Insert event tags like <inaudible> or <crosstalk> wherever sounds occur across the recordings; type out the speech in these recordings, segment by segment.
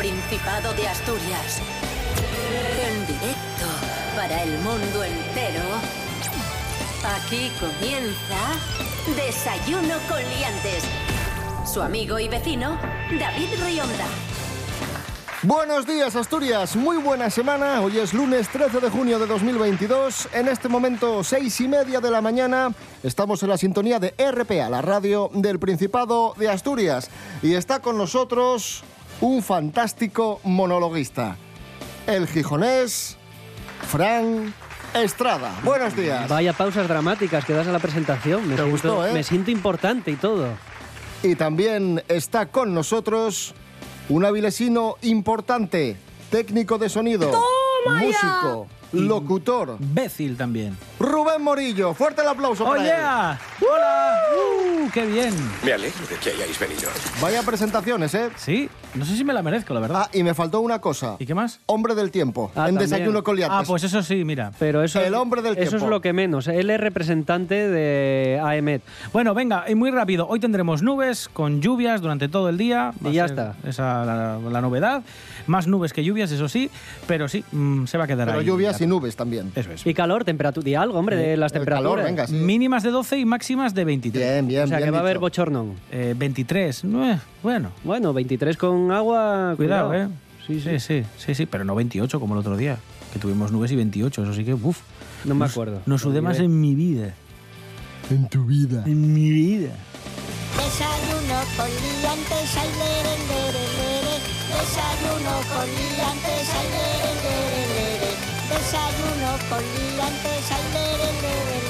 Principado de Asturias. En directo para el mundo entero. Aquí comienza Desayuno con Liantes. Su amigo y vecino, David Rionda. Buenos días Asturias, muy buena semana. Hoy es lunes 13 de junio de 2022. En este momento, seis y media de la mañana, estamos en la sintonía de RPA, la radio del Principado de Asturias. Y está con nosotros un fantástico monologuista, el gijonés Fran Estrada. Buenos días. Vaya pausas dramáticas que das a la presentación. Me, Te siento, gustó, ¿eh? me siento importante y todo. Y también está con nosotros un avilesino importante, técnico de sonido, músico, locutor, Bécil también. Rubén Morillo. Fuerte el aplauso ¡Oye! ¡Hola! ¡Uh! ¡Qué bien! Me alegro de que hayáis venido. Vaya presentaciones, ¿eh? Sí, no sé si me la merezco, la verdad. Ah, y me faltó una cosa. ¿Y qué más? Hombre del tiempo, Ah, en también. Desayuno con Liantes. Ah, pues eso sí, mira. Pero eso, El hombre del eso es tiempo. lo que menos. Él es representante de AEMET. Bueno, venga, y muy rápido. Hoy tendremos nubes con lluvias durante todo el día. Va Y ya está. Esa la, la novedad. Más nubes que lluvias, eso sí. Pero sí, mm, se va a quedar Pero ahí. lluvias y nubes también. Eso es. Y calor, temperatura. Di algo, hombre, de las El temperaturas. calor, venga, sí. Mínimas de 12 y máximas de 23. Bien, bien, sea, que va a haber bochornón. Eh, 23. no, eh, bueno, Bueno, 23 con agua. cuidado, ¿eh? Sí, Sí, sí, sí, sí, pero no 28 como el otro día. Que tuvimos nubes y 28, eso sí que, uff. No me acuerdo. No sudé Lo más en mi vida. En tu vida. En mi vida. Desayuno con liantes, ay, lere, lere, lere. Desayuno con liantes, ay, lere, lere, lere. Desayuno con liantes, ay, lere, lere, lere.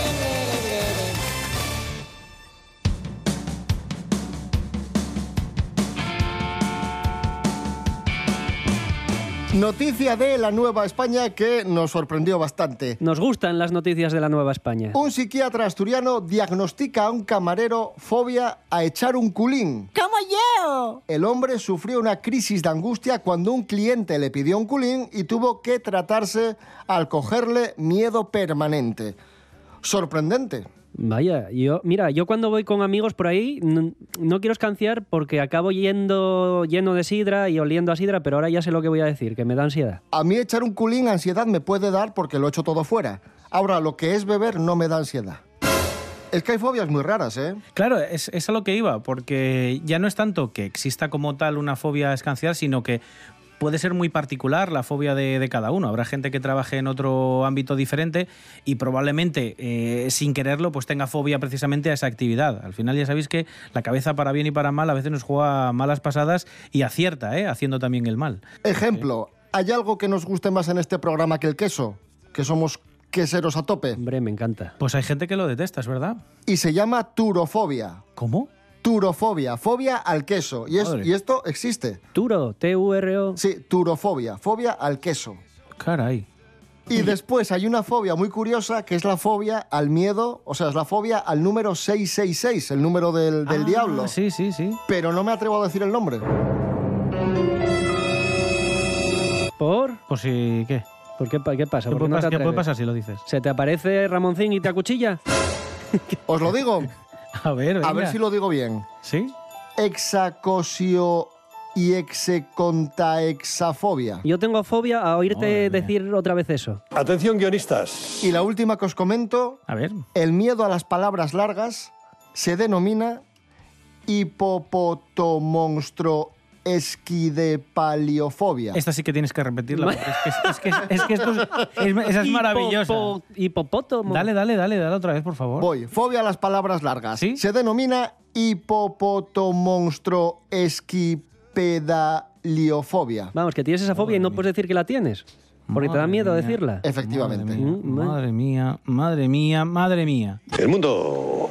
Noticia de la Nueva España que nos sorprendió bastante. Nos gustan las noticias de la Nueva España. Un psiquiatra asturiano diagnostica a un camarero fobia a echar un culín. ¡Como yo! El hombre sufrió una crisis de angustia cuando un cliente le pidió un culín y tuvo que tratarse al cogerle miedo permanente. Sorprendente. Vaya, yo, mira, yo cuando voy con amigos por ahí no, no quiero escanciar porque acabo yendo lleno de sidra y oliendo a sidra, pero ahora ya sé lo que voy a decir, que me da ansiedad. A mí echar un culín ansiedad me puede dar porque lo echo todo fuera. Ahora, lo que es beber no me da ansiedad. Es que hay fobias muy raras, ¿eh? Claro, es, es a lo que iba, porque ya no es tanto que exista como tal una fobia a escanciar, sino que puede ser muy particular la fobia de, de cada uno. Habrá gente que trabaje en otro ámbito diferente y probablemente, eh, sin quererlo, pues tenga fobia precisamente a esa actividad. Al final ya sabéis que la cabeza para bien y para mal a veces nos juega malas pasadas y acierta, ¿eh? haciendo también el mal. Ejemplo, ¿hay algo que nos guste más en este programa que el queso? Que somos queseros a tope. Hombre, me encanta. Pues hay gente que lo detesta, ¿es verdad? Y se llama turofobia. ¿Cómo? Turofobia, fobia al queso. Y, es- Madre. y esto existe. Turo, T-U-R-O. Sí, turofobia, fobia al queso. Caray. Y después hay una fobia muy curiosa que es la fobia al miedo, o sea, es la fobia al número 666, el número del, del Ah, diablo. Sí, sí, sí. Pero no me atrevo a decir el nombre. ¿Por? Pues sí, ¿qué? ¿Por qué, qué pasa? ¿Qué ¿Por puede, qué no te pas- qué puede pasar si lo dices? ¿Se te aparece Ramoncín y te acuchilla? Os lo digo, <laughs> A ver, a ver si lo digo bien. ¿Sí? Hexacosio y execontaexafobia. Yo tengo fobia a oírte Madre mía. decir otra vez eso. Atención, guionistas. Y la última que os comento, A ver. el miedo a las palabras largas se denomina hipopotomonstro esquidepaliofobia. Esta sí que tienes que repetirla. porque es, que, es, que, es que esto es, <laughs> es- esa es maravillosa. Hipopo- hipopótamo. Dale, dale, dale, dale otra vez, por favor. Voy, fobia a las palabras largas. ¿Sí? Se denomina hipopotomonstro esquipedaliofobia. Vamos, que tienes esa fobia y no puedes decir que la tienes. Porque te da Madre miedo mía. decirla. Efectivamente. Madre mía, madre mía, madre mía. El mundo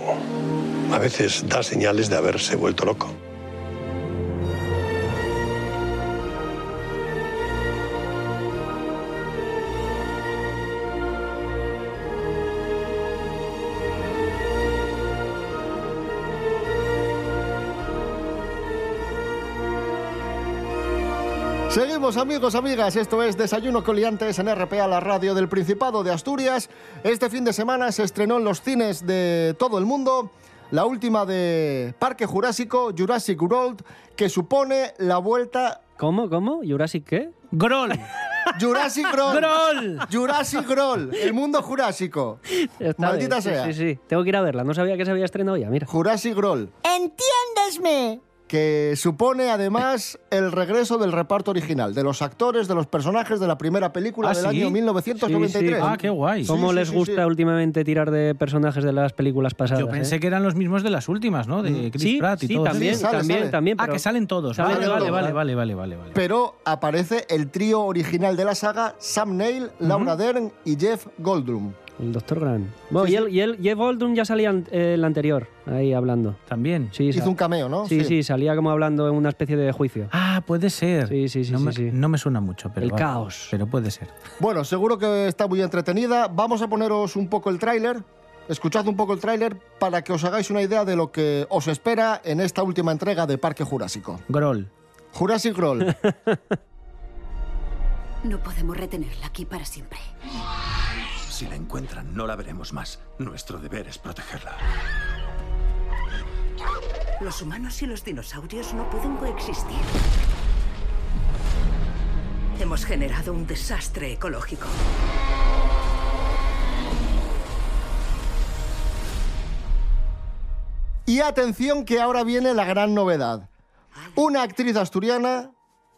a veces da señales de haberse vuelto loco. Seguimos amigos, amigas, esto es Desayuno Coliantes en RPA, la radio del Principado de Asturias. Este fin de semana se estrenó en los cines de todo el mundo la última de Parque Jurásico, Jurassic World, que supone la vuelta... ¿Cómo? ¿Cómo? ¿Jurassic qué? ¡Grol! <laughs> Jurassic World. ¡Grol! Jurassic World, el mundo jurásico. Está Maldita bien, sea. Sí, sí, Tengo que ir a verla. No sabía que se había estrenado ya, mira. Jurassic World, ¡Entiéndesme! Que supone además el regreso del reparto original, de los actores, de los personajes de la primera película ¿Ah, del sí? año 1993. Sí, sí. Ah, qué guay. ¿Cómo sí, les sí, gusta sí. últimamente tirar de personajes de las películas pasadas? Yo pensé eh? que eran los mismos de las últimas, ¿no? De Chris Sí, Pratt y sí, todo. también, Sí, sale, también, sale. también. Ah, que salen todos. Salen Vale, todos, vale, vale, ¿vale? vale, vale. Pero aparece el trío original de la saga, Sam Neill, Laura Dern y Jeff Goldblum. El Doctor Grant. Bueno, Sí, y, sí. él, y él, Jeff ya salía en eh, el anterior, ahí hablando. También. Sí, Hizo un cameo, ¿no? sí, sí, salía como hablando en una especie de juicio. Ah, puede ser. Sí, sí, sí, no, sí, me, sí. no me suena mucho, pero El vale. caos. Pero puede ser. Bueno, seguro que está muy entretenida. Vamos a poneros un poco el tráiler. Escuchad un poco el tráiler para que os hagáis una idea de lo que os espera en esta última entrega de Parque Jurásico. Grol. Jurassic World. <laughs> No podemos retenerla aquí para siempre. Si la encuentran, no la veremos más. Nuestro deber es protegerla. Los humanos y los dinosaurios no pueden coexistir. Hemos generado un desastre ecológico. Y atención que ahora viene la gran novedad. Una actriz asturiana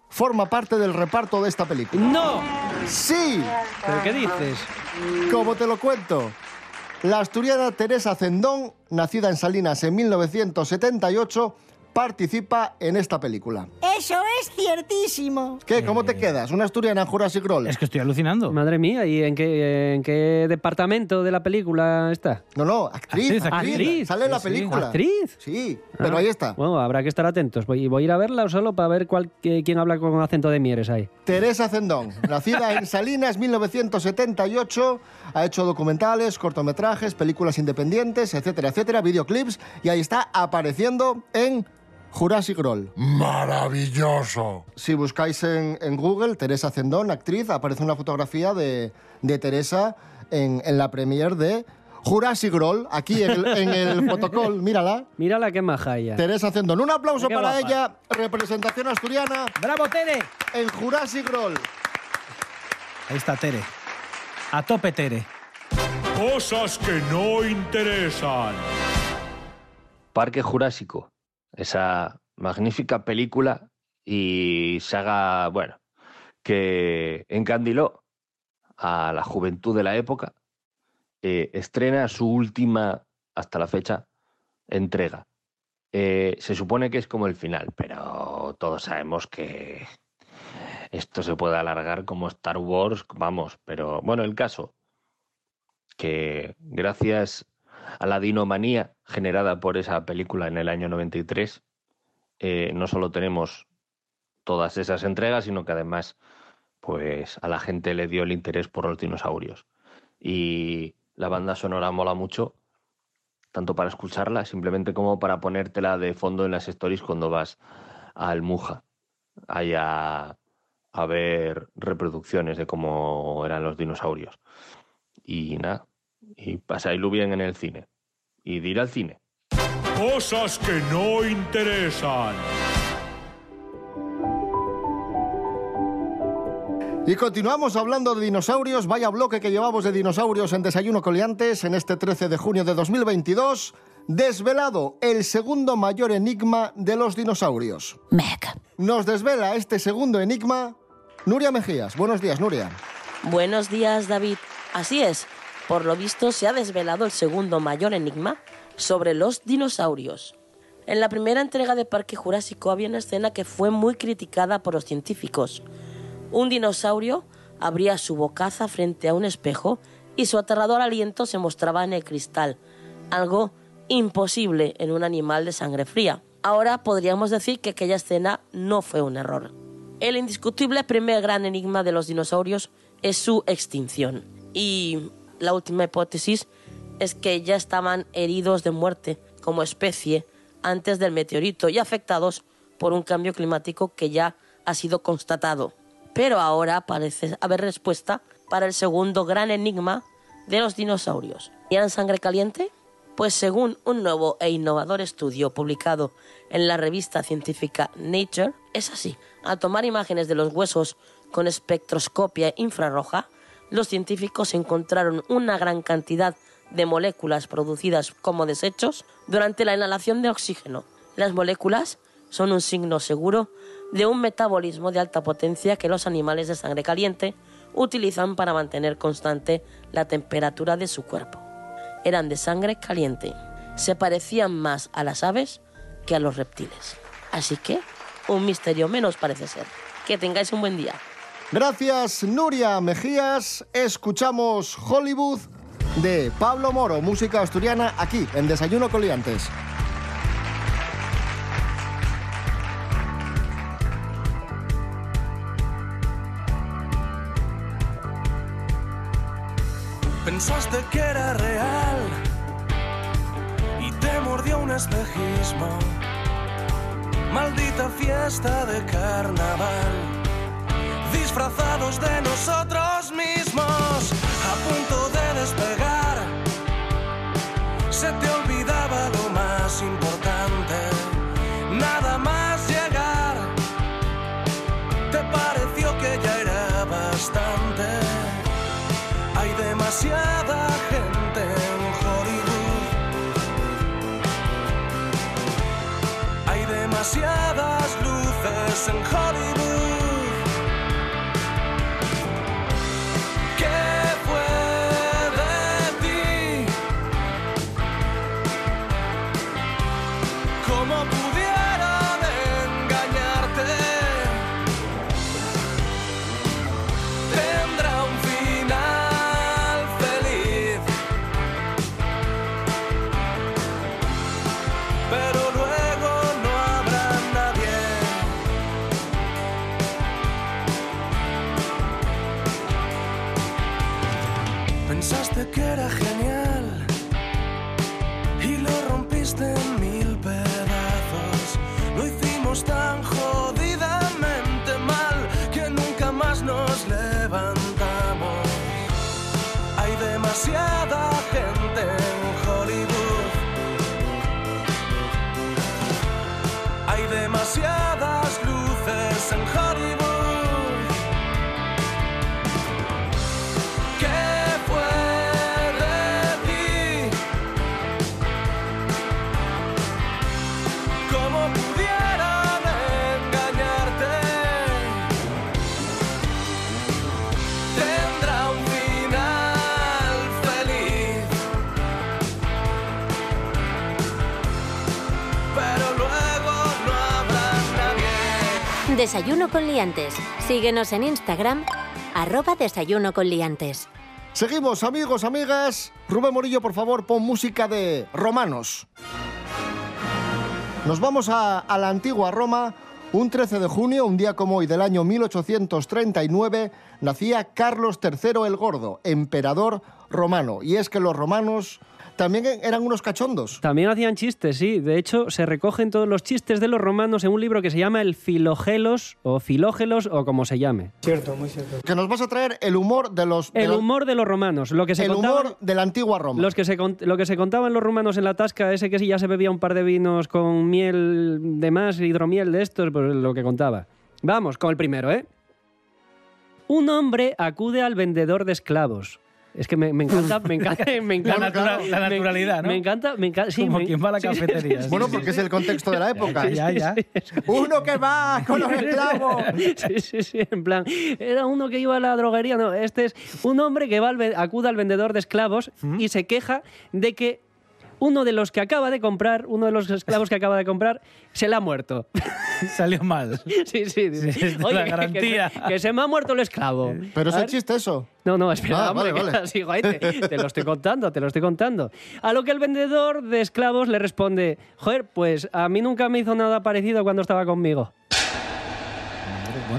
forma parte del reparto de esta película. ¡No! Sí, ¿Pero qué dices? como te lo cuento. La asturiana Teresa Zendón, nacida en Salinas en 1978, participa en esta película. Eso es ciertísimo. ¿Qué? ¿Cómo te quedas? Una asturiana en Jurassic World. Es que estoy alucinando. Madre mía, ¿y en qué, en qué departamento de la película está? No, no, actriz, Actriz, actriz. actriz. Sale en la Sí, sí. película. ¿Actriz? Sí, pero Ah, ahí está. Bueno, habrá que estar atentos. Voy, voy a ir a verla solo para ver cuál, quién habla con acento de Mieres ahí. Teresa Zendón, nacida en Salinas 1978, ha hecho documentales, cortometrajes, películas independientes, etcétera, etcétera, videoclips, y ahí está apareciendo en Jurassic World. Maravilloso. Si buscáis en, en Google Teresa Zendón, actriz, aparece una fotografía de, de Teresa en, en la premier de Jurassic World, aquí en el, en el <laughs> mírala. Mírala qué maja ella. Teresa Zendón, un aplauso Qué para guapa. ella, representación asturiana ¡Bravo, Tere! en Jurassic World. Ahí está Tere. A tope, Tere. Cosas que no interesan. Parque Jurásico, esa magnífica película y saga, bueno, que encandiló a la juventud de la época, eh, estrena su última, hasta la fecha, entrega. Eh, se supone que es como el final, pero todos sabemos que esto se puede alargar como Star Wars, vamos, pero bueno, el caso, que gracias a la dinomanía generada por esa película en el año 93, eh, no solo tenemos todas esas entregas, sino que además pues a la gente le dio el interés por los dinosaurios. Y la banda sonora mola mucho, tanto para escucharla, simplemente como para ponértela de fondo en las stories cuando vas al Muja, allá a ver reproducciones de cómo eran los dinosaurios. Y nada, y pasáislo bien en el cine. Y de ir al cine. Cosas que no interesan. Y continuamos hablando de dinosaurios. Vaya bloque que llevamos de dinosaurios en Desayuno Coliantes en este 13 de junio de 2022. Desvelado el segundo mayor enigma de los dinosaurios. Meg. Nos desvela este segundo enigma Nuria Mejías. Buenos días, Nuria. Buenos días, David. Así es, por lo visto se ha desvelado el segundo mayor enigma sobre los dinosaurios. En la primera entrega de Parque Jurásico había una escena que fue muy criticada por los científicos. Un dinosaurio abría su bocaza frente a un espejo y su aterrador aliento se mostraba en el cristal, algo imposible en un animal de sangre fría. Ahora podríamos decir que aquella escena no fue un error. El indiscutible primer gran enigma de los dinosaurios es su extinción. Y la última hipótesis es que ya estaban heridos de muerte como especie antes del meteorito y afectados por un cambio climático que ya ha sido constatado. Pero ahora parece haber respuesta para el segundo gran enigma de los dinosaurios. ¿Tienen sangre caliente? Pues según un nuevo e innovador estudio publicado en la revista científica Nature, es así. Al tomar imágenes de los huesos con espectroscopia infrarroja, los científicos encontraron una gran cantidad de moléculas producidas como desechos durante la inhalación de oxígeno. Las moléculas son un signo seguro de un metabolismo de alta potencia que los animales de sangre caliente utilizan para mantener constante la temperatura de su cuerpo. Eran de sangre caliente. Se parecían más a las aves que a los reptiles. Así que, un misterio menos parece ser. Que tengáis un buen día. Gracias, Nuria Mejías. Escuchamos Hollywood de Pablo Moro, música asturiana, aquí en Desayuno con Liantes. Pensaste que era real y te mordió un espejismo. Maldita fiesta de carnaval, disfrazados de nosotros mismos, Desayuno con liantes. Síguenos en Instagram, arroba desayuno con liantes. Seguimos, amigos, amigas. Rubén Morillo, por favor, pon música de romanos. Nos vamos a, a la antigua Roma. Un 13 de junio, un día como hoy del año 1839, nacía Carlos III el Gordo, emperador romano. Y es que los romanos también eran unos cachondos. También hacían chistes, sí. De hecho, se recogen todos los chistes de los romanos en un libro que se llama El Filogelos o Filógelos o como se llame. Cierto, muy cierto. Que nos vas a traer el humor de los... de El los- humor de los romanos, lo que se el contaban- humor de la antigua Roma. Los que se, lo que se contaban los romanos en la tasca, ese que sí ya se bebía un par de vinos con miel de más, hidromiel de estos, pues lo que contaba. Vamos, con el primero, ¿eh? Un hombre acude al vendedor de esclavos. Es que me, me encanta, me encanta, <laughs> me encanta. La natura- la me- naturalidad, ¿no? Me encanta, me encanta. sí, Como me- quien va a la sí, cafetería. sí, Bueno, porque sí. es el contexto de la época. Ya, ya. Uno que va con los esclavos. Sí, sí, sí, en plan, era uno que iba a la droguería, no, este es un hombre que va al acude al vendedor de esclavos y se queja de que uno de los que acaba de comprar, uno de los esclavos que acaba de comprar, se le ha muerto. <laughs> Salió mal. Sí, sí, dice, Sí, "Oye, la que- garantía". Que, <laughs> se- que se me ha muerto el esclavo. Pero es chiste eso. No, no, espera, Ah, hombre, vale, vale. <laughs> sigo ahí, te, te lo estoy contando, te lo estoy contando. A lo que el vendedor de esclavos le responde, joder, pues a mí nunca me hizo nada parecido cuando estaba conmigo.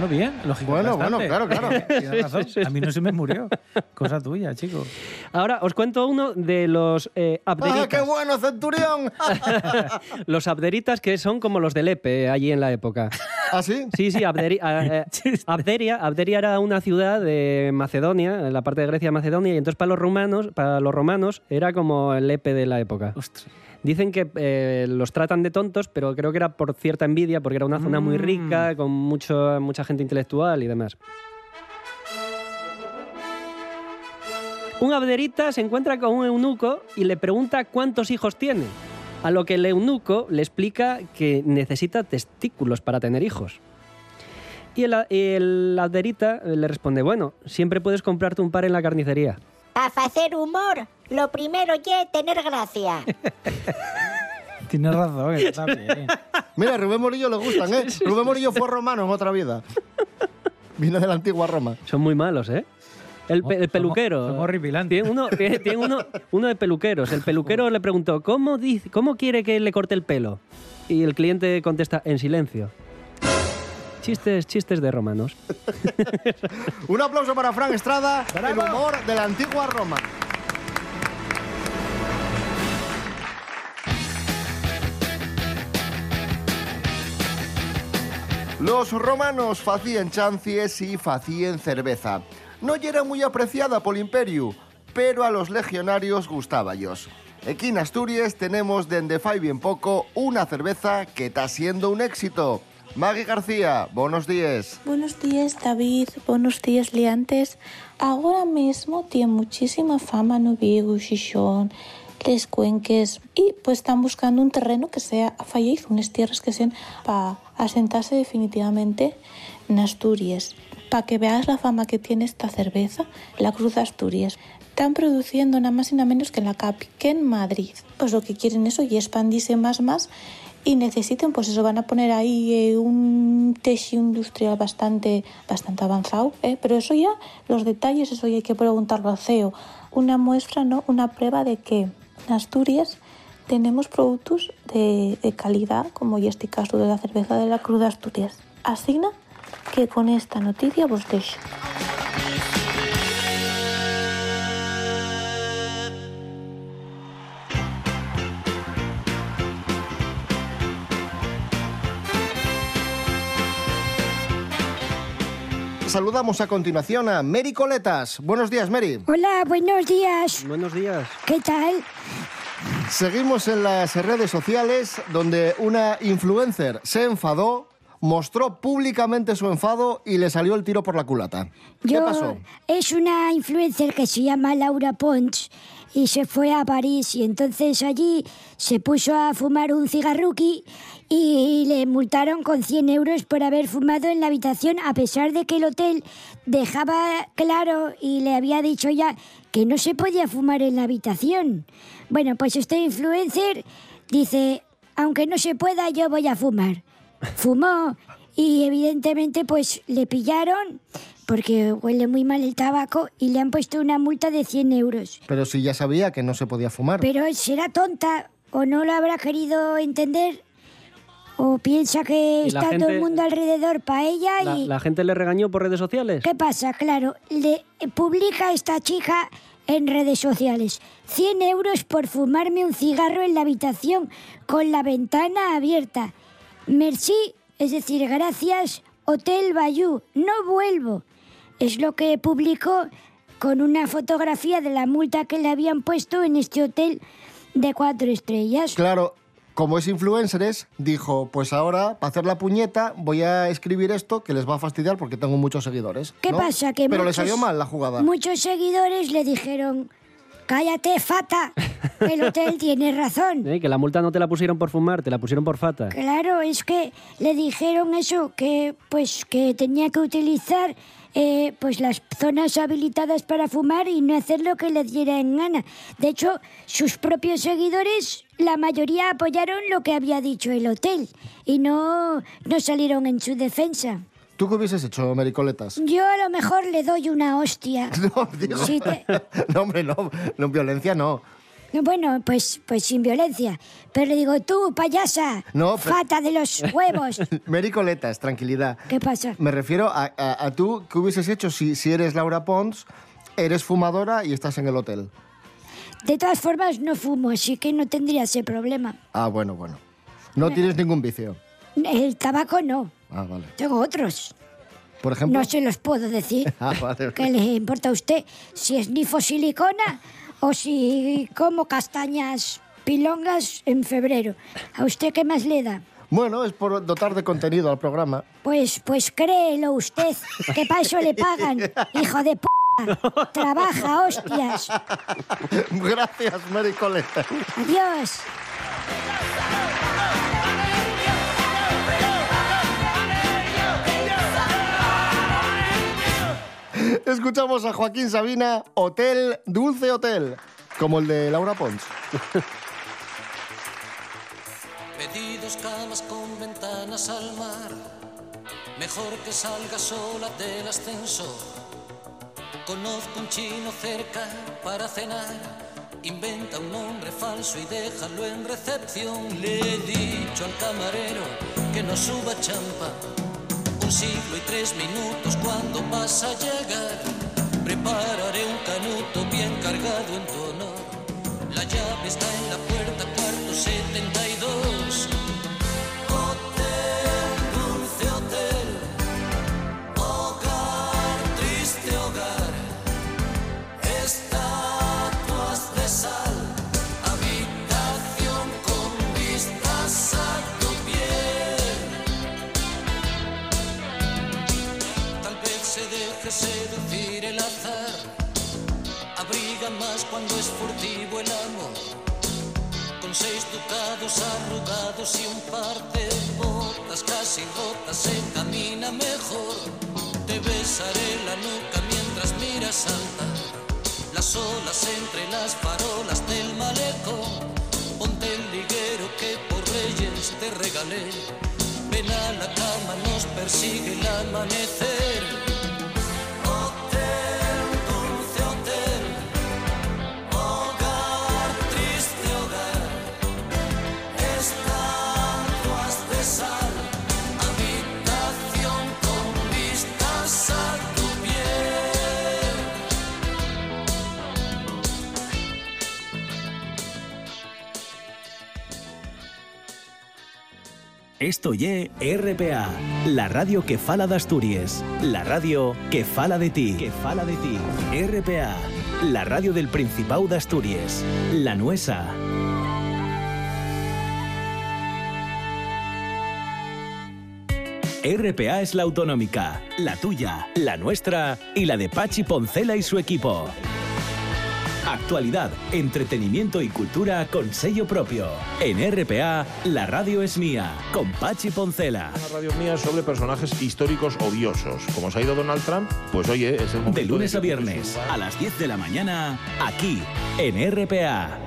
Bueno, bien, lógico. Bueno, bueno, claro, claro. <laughs> Tienes razón. A mí no se me murió. Cosa tuya, chico. Ahora os cuento uno de los eh, ¡Ah, abderitas. qué bueno, Centurión! <laughs> los abderitas que son como los del EPE allí en la época. ¿Ah, sí? Sí, sí, Abderi- a- eh, <laughs> Abderia, Abderia era una ciudad de Macedonia, en la parte de Grecia de Macedonia, y entonces para los romanos, para los romanos era como el Epe de la época. Dicen que eh, los tratan de tontos, pero creo que era por cierta envidia, porque era una zona muy Mm. rica, con mucho, mucha gente intelectual y demás. Un abderita se encuentra con un eunuco y le pregunta cuántos hijos tiene. A lo que el eunuco le explica que necesita testículos para tener hijos. Y el, el abderita le responde, bueno, siempre puedes comprarte un par en la carnicería. A hacer humor, lo primero es tener gracia. <laughs> Tienes razón, está <laughs> bien. Mira, Rubén Morillo le gustan, ¿eh? Rubén Morillo fue romano en otra vida. Vino de la antigua Roma. Son muy malos, ¿eh? El, pe- el peluquero. somos horripilantes. Tiene uno, tiene <laughs> tiene uno, uno de peluqueros. El peluquero le preguntó, ¿cómo, dice, ¿cómo quiere que le corte el pelo? Y el cliente contesta, en silencio. Chistes, chistes de romanos. Un aplauso para Fran Estrada, el humor de la antigua Roma. Los romanos facían chancies y facían cerveza. No era muy apreciada por el imperio, pero a los legionarios gustaba ellos. Aquí en Asturias tenemos desde fai bien poco una cerveza que está siendo un éxito. Maggie García, buenos días. Buenos días, David. Buenos días, Leantes. Ahora mismo tiene muchísima fama no Vigo, Xixón, Les Cuenques y pues están buscando un terreno que sea fallez, unas tierras que sean para asentarse definitivamente en Asturias. Para que veas la fama que tiene esta cerveza, la Cruz de Asturias. Están produciendo nada más y nada menos que en la CAPI, que en Madrid. Pues lo que quieren eso y expandirse más más y necesiten, pues eso, van a poner ahí eh, un techo industrial bastante, bastante avanzado, ¿eh? pero eso ya, los detalles, eso ya hay que preguntarlo al CEO. Una muestra, ¿no? Una prueba de que en Asturias tenemos productos de, calidad, como ya este caso de la cerveza de la Cruz de Asturias. Así que con esta noticia vos. Saludamos a continuación a Mary Coletas. Buenos días, Mary. Hola, buenos días. Buenos días. ¿Qué tal? Seguimos en las redes sociales donde una influencer se enfadó, mostró públicamente su enfado y le salió el tiro por la culata. ¿Qué Yo- pasó? Es una influencer que se llama Laura Pons y se fue a París y entonces allí se puso a fumar un cigarruqui y le multaron con 100 euros por haber fumado en la habitación a pesar de que el hotel dejaba claro y le había dicho ya que no se podía fumar en la habitación. Bueno, pues este influencer dice, aunque no se pueda, yo voy a fumar. Fumó y evidentemente pues le pillaron porque huele muy mal el tabaco y le han puesto una multa de 100 euros. Pero si ya sabía que no se podía fumar. Pero será tonta o no lo habrá querido entender o piensa que está todo el mundo alrededor para ella La, y... la gente le regañó por redes sociales. ¿Qué pasa? Claro, le publica esta chica en redes sociales 100 euros por fumarme un cigarro en la habitación con la ventana abierta. Merci, es decir, gracias, Hotel Bayou, no vuelvo. Es lo que publicó con una fotografía de la multa que le habían puesto en este hotel de cuatro estrellas. Claro, como es influenceres, dijo, pues ahora, para hacer la puñeta, voy a escribir esto que les va a fastidiar porque tengo muchos seguidores. ¿Qué ¿no? pasa? Que Pero le muchos- salió mal la jugada. Muchos seguidores le dijeron, cállate, fata, el hotel tiene razón. <laughs> Eh, Que la multa no te la pusieron por fumar, te la pusieron por fata. Claro, es que le dijeron eso, que pues que tenía que utilizar eh, pues las zonas habilitadas para fumar y no hacer lo que le diera en gana. De hecho, sus propios seguidores, la mayoría apoyaron lo que había dicho el hotel y no, no salieron en su defensa. ¿Tú qué hubieses hecho, Mericoletas? Yo a lo mejor le doy una hostia. <laughs> No, digo- te- <laughs> no, hombre, no, no, violencia no. Bueno, pues, pues sin violencia. Pero le digo, tú, payasa, No, pero- fata de los <laughs> huevos. Mericoletas, tranquilidad. ¿Qué pasa? Me refiero a, a- a tú, ¿qué hubieses hecho si, si eres Laura Pons, eres fumadora y estás en el hotel? De todas formas, no fumo, así que no tendría ese problema. Ah, bueno, bueno. No tienes ningún vicio. El tabaco no. Ah, vale. Tengo otros. Por ejemplo. No se los puedo decir. <laughs> Ah, vale. ¿Qué le importa a usted si es nifo silicona <laughs> o si como castañas pilongas en febrero? ¿A usted qué más le da? Bueno, es por dotar de contenido al programa. Pues, pues créelo usted, que para eso le pagan, hijo de p***. Trabaja, hostias. Gracias, Mary Coleta. Adiós. Escuchamos a Joaquín Sabina, Hotel, Dulce Hotel, como el de Laura Pons. <laughs> Pedí dos camas con ventanas al mar. Mejor que salga sola del ascensor. Conozco un chino cerca para cenar. Inventa un nombre falso y déjalo en recepción. Le he dicho al camarero que no suba champa. Un siglo y tres minutos cuando vas a llegar. Prepararé un canuto bien cargado en tu honor. La llave está en la puerta, cuarto 72. Más cuando es furtivo el amor. Con seis ducados arrugados y un par de botas casi rotas se camina mejor. Te besaré la nuca mientras miras alta. Las olas entre las farolas del malecón. Ponte el liguero que por reyes te regalé. Ven a la cama, nos persigue el amanecer. Esto ye RPA, la radio que fala de Asturias, la radio que fala de ti, que fala de ti. RPA, la radio del Principado de Asturias, la nuesa. RPA es la autonómica, la tuya, la nuestra y la de Pachi Poncela y su equipo. Actualidad, entretenimiento y cultura con sello propio. En RPA, la radio es mía, con Pachi Poncela. Una radio mía sobre personajes históricos odiosos. Como se ha ido Donald Trump, pues oye, es el momento De lunes a viernes, a las 10 de la mañana, aquí, en RPA.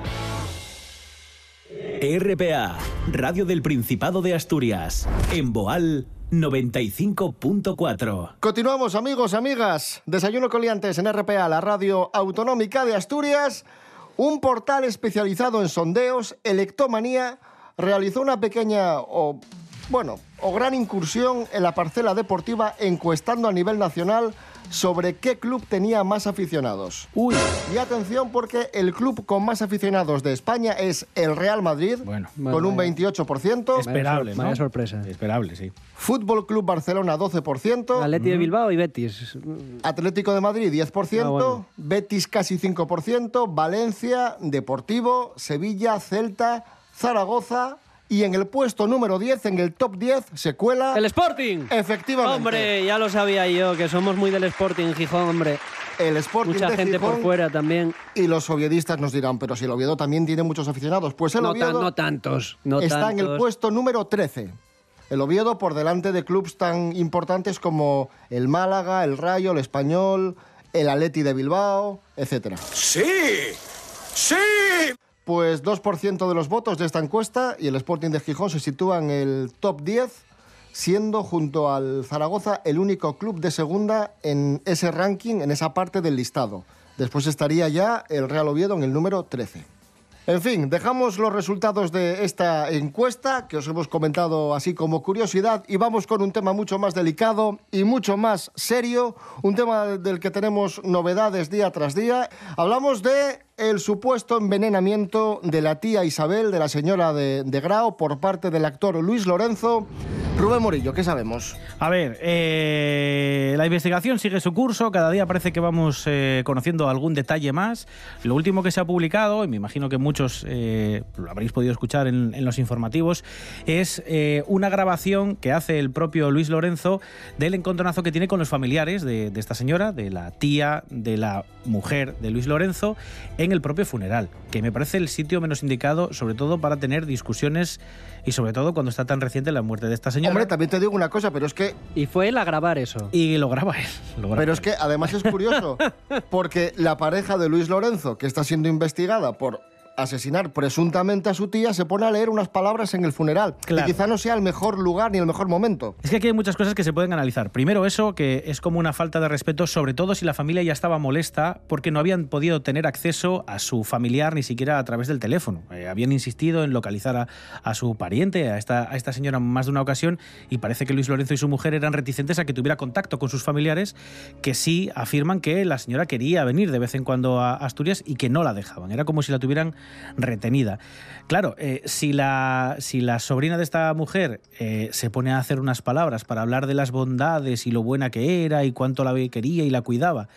RPA, Radio del Principado de Asturias, en Boal 95.4. Continuamos, amigos, amigas. Desayuno Coliantes en RPA, la radio autonómica de Asturias. Un portal especializado en sondeos, Electomanía, realizó una pequeña o, bueno, o gran incursión en la parcela deportiva encuestando a nivel nacional sobre qué club tenía más aficionados. Uy. Y atención porque el club con más aficionados de España es el Real Madrid, con un 28%. Esperable, ¿no? Vaya sorpresa. Esperable, sí. Fútbol Club Barcelona 12%. Atleti de Bilbao y Betis. Atlético de Madrid 10%, Ah, bueno. Betis casi 5%, Valencia, Deportivo, Sevilla, Celta, Zaragoza y en el puesto número 10, en el top 10, se cuela... ¡El Sporting! Efectivamente. Hombre, ya lo sabía yo, que somos muy del Sporting, Gijón, hombre. El Sporting Mucha de gente por fuera también. Y los oviedistas nos dirán, pero si el Oviedo también tiene muchos aficionados. Pues el No, Oviedo tan- no tantos, no está en el puesto número 13. El Oviedo por delante de clubes tan importantes como el Málaga, el Rayo, el Español, el Atleti de Bilbao, etc. ¡Sí! ¡Sí! Pues 2% de los votos de esta encuesta y el Sporting de Gijón se sitúa en el top 10, siendo junto al Zaragoza el único club de segunda en ese ranking, en esa parte del listado. Después estaría ya el Real Oviedo en el número 13. En fin, dejamos los resultados de esta encuesta que os hemos comentado así como curiosidad y vamos con un tema mucho más delicado y mucho más serio, un tema del que tenemos novedades día tras día. Hablamos de el supuesto envenenamiento de la tía Isabel, de la señora de, Grao, por parte del actor Luis Lorenzo, Rubén Morillo, ¿qué sabemos? A ver, eh, la investigación sigue su curso, cada día parece que vamos eh, conociendo algún detalle más. Lo último que se ha publicado, y me imagino que muchos eh, lo habréis podido escuchar en, en los informativos, es eh, una grabación que hace el propio Luis Lorenzo del encontronazo que tiene con los familiares de, de esta señora, de la tía, de la mujer de Luis Lorenzo, en el propio funeral, que me parece el sitio menos indicado, sobre todo para tener discusiones y sobre todo cuando está tan reciente la muerte de esta señora. Hombre, también te digo una cosa, pero es que... Y fue él a grabar eso. Y lo graba él. lo graba Pero es que además es curioso, <laughs> porque la pareja de Luis Lorenzo, que está siendo investigada por asesinar presuntamente a su tía, se pone a leer unas palabras en el funeral, Claro. que quizá no sea el mejor lugar ni el mejor momento. Es que aquí hay muchas cosas que se pueden analizar. Primero eso, que es como una falta de respeto, sobre todo si la familia ya estaba molesta porque no habían podido tener acceso a su familiar ni siquiera a través del teléfono. Eh, habían insistido en localizar a, a su pariente, a esta, a esta señora más de una ocasión, y parece que Luis Lorenzo y su mujer eran reticentes a que tuviera contacto con sus familiares, que sí afirman que la señora quería venir de vez en cuando a Asturias y que no la dejaban. Era como si la tuvieran retenida. Claro, eh, si, la, si la sobrina de esta mujer eh, se pone a hacer unas palabras para hablar de las bondades y lo buena que era y cuánto la quería y la cuidaba,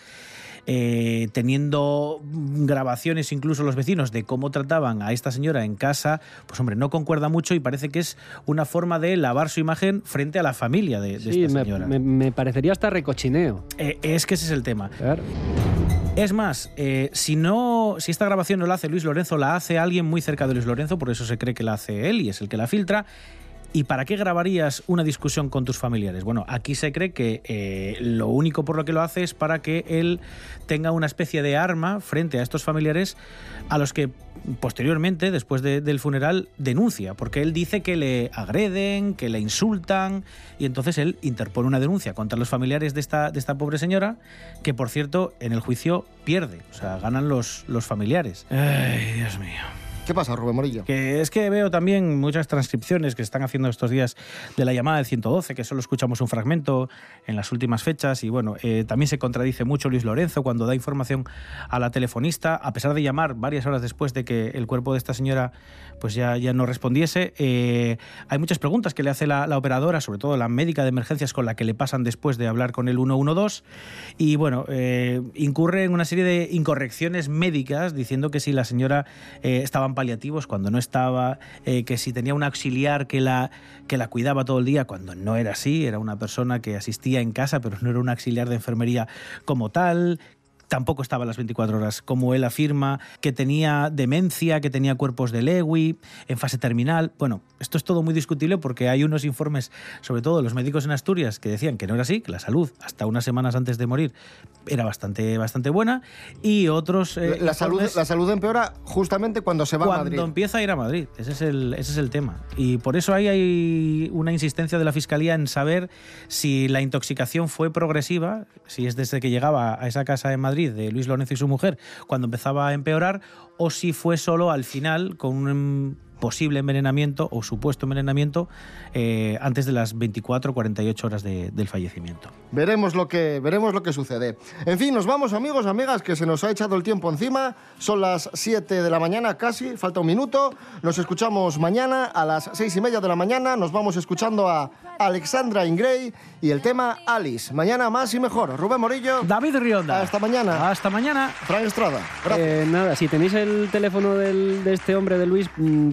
eh, teniendo grabaciones incluso los vecinos de cómo trataban a esta señora en casa, pues hombre, no concuerda mucho y parece que es una forma de lavar su imagen frente a la familia de, de Sí, esta señora. me- me parecería hasta recochineo. Eh, es que ese es el tema. Es más, eh, si no, si esta grabación no la hace Luis Lorenzo, la hace alguien muy cerca de Luis Lorenzo, por eso se cree que la hace él y es el que la filtra. ¿Y para qué grabarías una discusión con tus familiares? Bueno, aquí se cree que eh, lo único por lo que lo hace es para que él tenga una especie de arma frente a estos familiares a los que posteriormente, después de- del funeral, denuncia, porque él dice que le agreden, que le insultan, y entonces él interpone una denuncia contra los familiares de esta, de esta pobre señora, que por cierto en el juicio pierde, o sea, ganan los, los familiares. Ay, Dios mío. ¿Qué pasa, Rubén Morillo? Que es que veo también muchas transcripciones que están haciendo estos días de la llamada del 112, que solo escuchamos un fragmento en las últimas fechas. Y bueno, eh, también se contradice mucho Luis Lorenzo cuando da información a la telefonista, a pesar de llamar varias horas después de que el cuerpo de esta señora pues ya, ya no respondiese. eh, hay muchas preguntas que le hace la, la operadora, sobre todo la médica de emergencias con la que le pasan después de hablar con el 112. Y bueno, eh, incurre en una serie de incorrecciones médicas diciendo que si la señora eh, estaba paliativos cuando no estaba, eh, que si tenía un auxiliar que la, que la cuidaba todo el día cuando no era así, era una persona que asistía en casa pero no era un auxiliar de enfermería como tal, tampoco estaba a las 24 horas, como él afirma, que tenía demencia, que tenía cuerpos de Lewy, en fase terminal. Bueno, esto es todo muy discutible porque hay unos informes, sobre todo los médicos en Asturias, que decían que no era así, que la salud hasta unas semanas antes de morir era bastante, bastante buena, y otros... eh, la, salud, informes- la salud empeora justamente cuando se va cuando a Madrid. empieza a ir a Madrid. Ese es, el, ese es el tema. Y por eso ahí hay una insistencia de la Fiscalía en saber si la intoxicación fue progresiva, si es desde que llegaba a esa casa en Madrid de Luis Lorenzo y su mujer, cuando empezaba a empeorar, o si fue solo al final con un posible envenenamiento o supuesto envenenamiento eh, antes de las 24 o 48 horas de- del fallecimiento. Veremos lo, que, veremos lo que sucede. En fin, nos vamos amigos, amigas, que se nos ha echado el tiempo encima. Son las 7 de la mañana casi, falta un minuto. Nos escuchamos mañana a las 6 y media de la mañana. Nos vamos escuchando a Alexandra Ingray y el tema Alice. Mañana más y mejor. Rubén Morillo. David Rionda. Hasta mañana. Hasta mañana. Fran Estrada. Eh, nada, si tenéis el teléfono del- de este hombre, de Luis, mm,